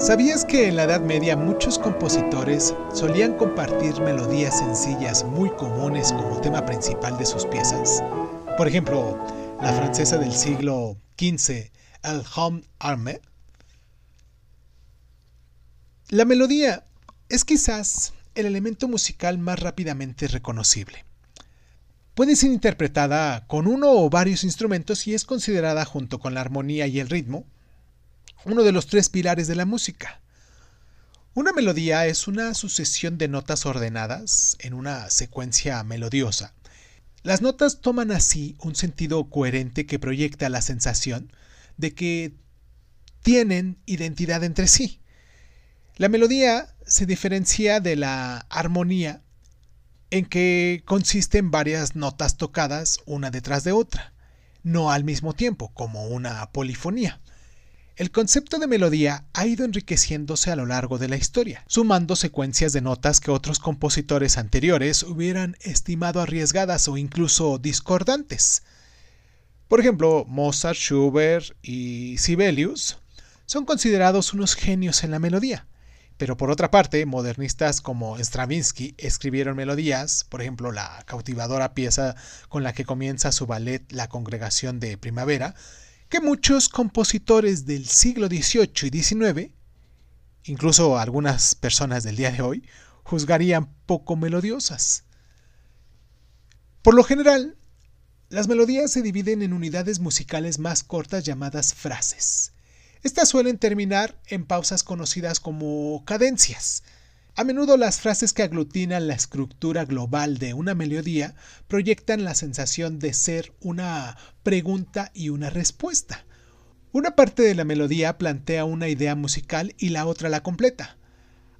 ¿Sabías que en la Edad Media muchos compositores solían compartir melodías sencillas muy comunes como tema principal de sus piezas? Por ejemplo, la francesa del siglo XV, El Homme Armé. La melodía es quizás el elemento musical más rápidamente reconocible. Puede ser interpretada con uno o varios instrumentos y es considerada junto con la armonía y el ritmo uno de los tres pilares de la música. Una melodía es una sucesión de notas ordenadas en una secuencia melodiosa. Las notas toman así un sentido coherente que proyecta la sensación de que tienen identidad entre sí. La melodía se diferencia de la armonía en que consiste en varias notas tocadas una detrás de otra, no al mismo tiempo, como una polifonía. El concepto de melodía ha ido enriqueciéndose a lo largo de la historia, sumando secuencias de notas que otros compositores anteriores hubieran estimado arriesgadas o incluso discordantes. Por ejemplo, Mozart, Schubert y Sibelius son considerados unos genios en la melodía. Pero por otra parte, modernistas como Stravinsky escribieron melodías, por ejemplo, la cautivadora pieza con la que comienza su ballet La Congregación de Primavera, que muchos compositores del siglo XVIII y XIX, incluso algunas personas del día de hoy, juzgarían poco melodiosas. Por lo general, las melodías se dividen en unidades musicales más cortas llamadas frases. Estas suelen terminar en pausas conocidas como cadencias, a menudo las frases que aglutinan la estructura global de una melodía proyectan la sensación de ser una pregunta y una respuesta. Una parte de la melodía plantea una idea musical y la otra la completa.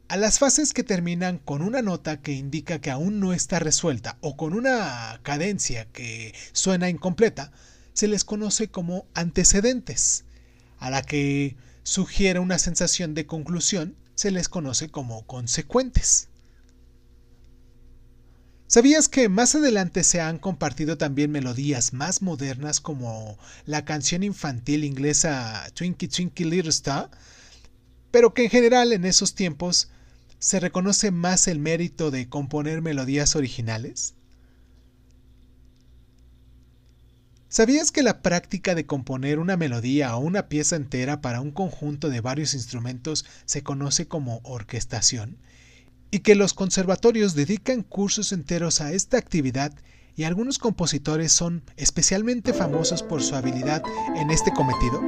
A las fases que terminan con una nota que indica que aún no está resuelta o con una cadencia que suena incompleta, se les conoce como antecedentes. A la que sugiere una sensación de conclusión, se les conoce como consecuentes. ¿Sabías que más adelante se han compartido también melodías más modernas como la canción infantil inglesa Twinkle Twinkle Little Star? Pero que en general en esos tiempos se reconoce más el mérito de componer melodías originales? ¿Sabías que la práctica de componer una melodía o una pieza entera para un conjunto de varios instrumentos se conoce como orquestación? Y que los conservatorios dedican cursos enteros a esta actividad y algunos compositores son especialmente famosos por su habilidad en este cometido?